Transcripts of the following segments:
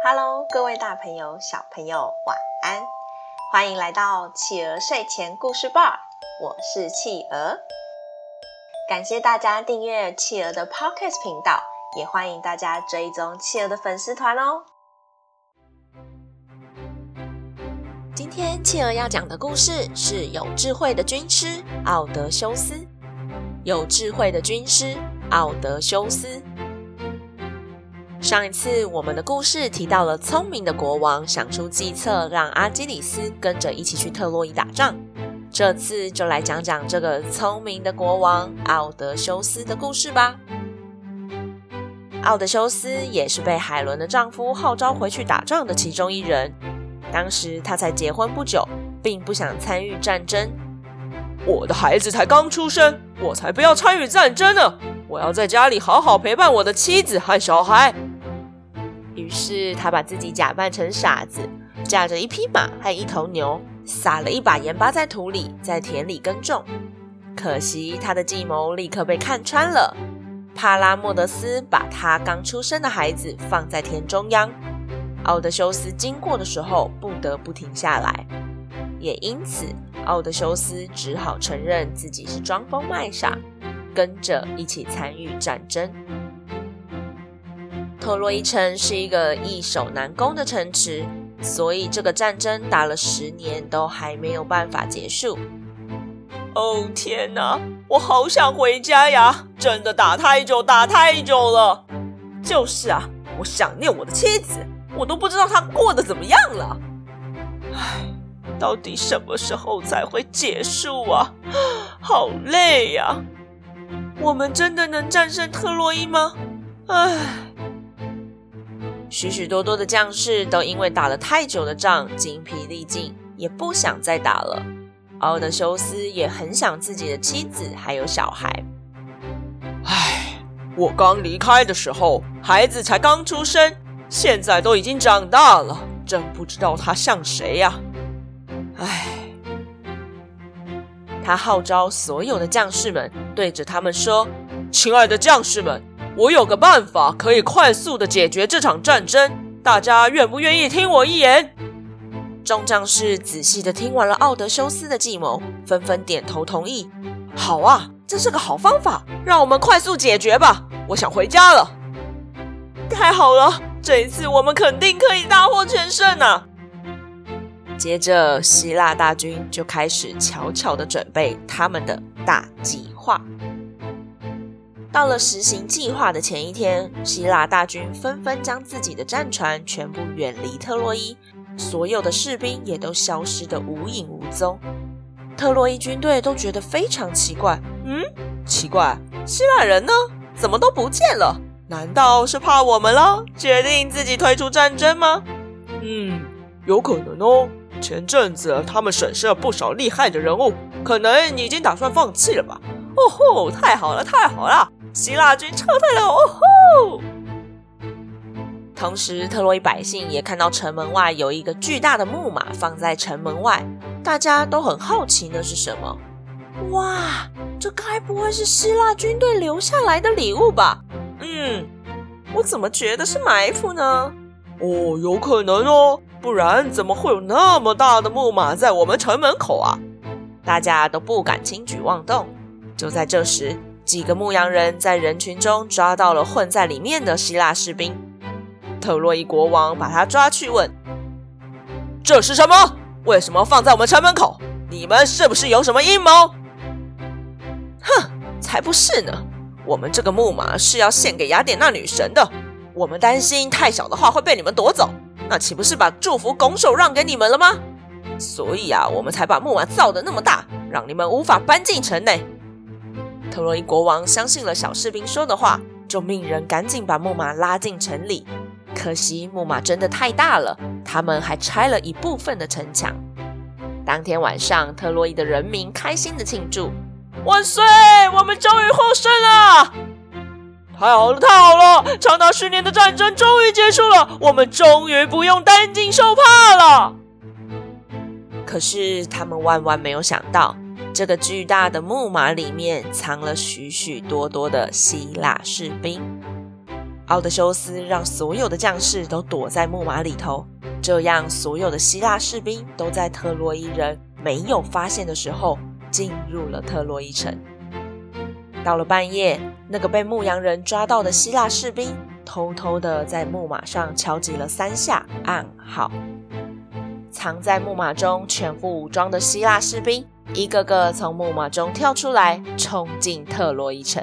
Hello，各位大朋友、小朋友，晚安！欢迎来到企鹅睡前故事吧，我是企鹅。感谢大家订阅企鹅的 Podcast 频道，也欢迎大家追踪企鹅的粉丝团哦。今天企鹅要讲的故事是有智慧的军师奥德修斯。有智慧的军师奥德修斯。上一次我们的故事提到了聪明的国王想出计策，让阿基里斯跟着一起去特洛伊打仗。这次就来讲讲这个聪明的国王奥德修斯的故事吧。奥德修斯也是被海伦的丈夫号召回去打仗的其中一人。当时他才结婚不久，并不想参与战争。我的孩子才刚出生，我才不要参与战争呢！我要在家里好好陪伴我的妻子和小孩。于是他把自己假扮成傻子，驾着一匹马和一头牛，撒了一把盐巴在土里，在田里耕种。可惜他的计谋立刻被看穿了。帕拉莫德斯把他刚出生的孩子放在田中央，奥德修斯经过的时候不得不停下来，也因此。奥德修斯只好承认自己是装疯卖傻，跟着一起参与战争。特洛伊城是一个易守难攻的城池，所以这个战争打了十年都还没有办法结束。哦天哪，我好想回家呀！真的打太久，打太久了。就是啊，我想念我的妻子，我都不知道她过得怎么样了。唉。到底什么时候才会结束啊？好累呀！我们真的能战胜特洛伊吗？唉，许许多多的将士都因为打了太久的仗，精疲力尽，也不想再打了。奥德修斯也很想自己的妻子还有小孩。唉，我刚离开的时候，孩子才刚出生，现在都已经长大了，真不知道他像谁呀！唉，他号召所有的将士们，对着他们说：“亲爱的将士们，我有个办法可以快速地解决这场战争，大家愿不愿意听我一言？”众将士仔细地听完了奥德修斯的计谋，纷纷点头同意：“好啊，这是个好方法，让我们快速解决吧！我想回家了。”太好了，这一次我们肯定可以大获全胜啊！接着，希腊大军就开始悄悄地准备他们的大计划。到了实行计划的前一天，希腊大军纷纷将自己的战船全部远离特洛伊，所有的士兵也都消失得无影无踪。特洛伊军队都觉得非常奇怪，嗯，奇怪，希腊人呢？怎么都不见了？难道是怕我们了，决定自己退出战争吗？嗯，有可能哦。前阵子他们损失了不少厉害的人物，可能你已经打算放弃了吧？哦吼，太好了，太好了！希腊军撤退了！哦吼！同时，特洛伊百姓也看到城门外有一个巨大的木马放在城门外，大家都很好奇那是什么。哇，这该不会是希腊军队留下来的礼物吧？嗯，我怎么觉得是埋伏呢？哦，有可能哦。不然怎么会有那么大的木马在我们城门口啊？大家都不敢轻举妄动。就在这时，几个牧羊人在人群中抓到了混在里面的希腊士兵。特洛伊国王把他抓去问：“这是什么？为什么放在我们城门口？你们是不是有什么阴谋？”哼，才不是呢！我们这个木马是要献给雅典娜女神的，我们担心太小的话会被你们夺走。那岂不是把祝福拱手让给你们了吗？所以啊，我们才把木马造得那么大，让你们无法搬进城内。特洛伊国王相信了小士兵说的话，就命人赶紧把木马拉进城里。可惜木马真的太大了，他们还拆了一部分的城墙。当天晚上，特洛伊的人民开心的庆祝：“万岁！我们终于获胜了！”太好了，太好了！长达十年的战争终于结束了，我们终于不用担惊受怕了。可是他们万万没有想到，这个巨大的木马里面藏了许许多多的希腊士兵。奥德修斯让所有的将士都躲在木马里头，这样所有的希腊士兵都在特洛伊人没有发现的时候进入了特洛伊城。到了半夜，那个被牧羊人抓到的希腊士兵偷偷的在木马上敲击了三下暗号。藏在木马中全副武装的希腊士兵一个个从木马中跳出来，冲进特洛伊城。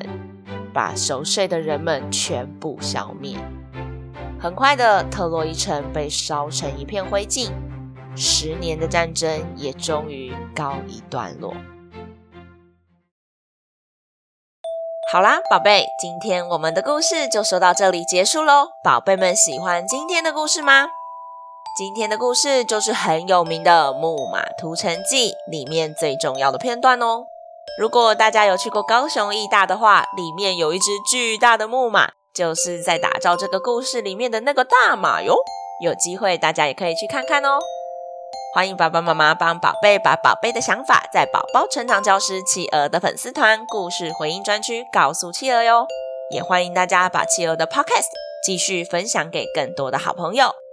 把熟睡的人们全部消灭。很快的，特洛伊城被烧成一片灰烬，十年的战争也终于告一段落。好啦，宝贝，今天我们的故事就说到这里结束喽。宝贝们喜欢今天的故事吗？今天的故事就是很有名的《木马屠城记》里面最重要的片段哦。如果大家有去过高雄义大的话，里面有一只巨大的木马，就是在打造这个故事里面的那个大马哟。有机会大家也可以去看看哦。欢迎爸爸妈妈帮宝贝把宝贝的想法在宝宝成长教师企鹅的粉丝团故事回应专区告诉企鹅哟。也欢迎大家把企鹅的 Podcast 继续分享给更多的好朋友。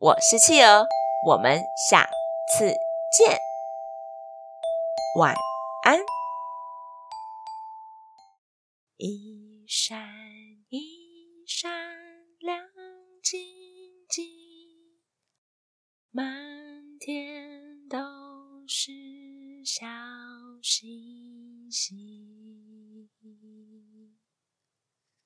我是企鹅，我们下次见，晚安。一闪一闪亮晶晶，满天都是小。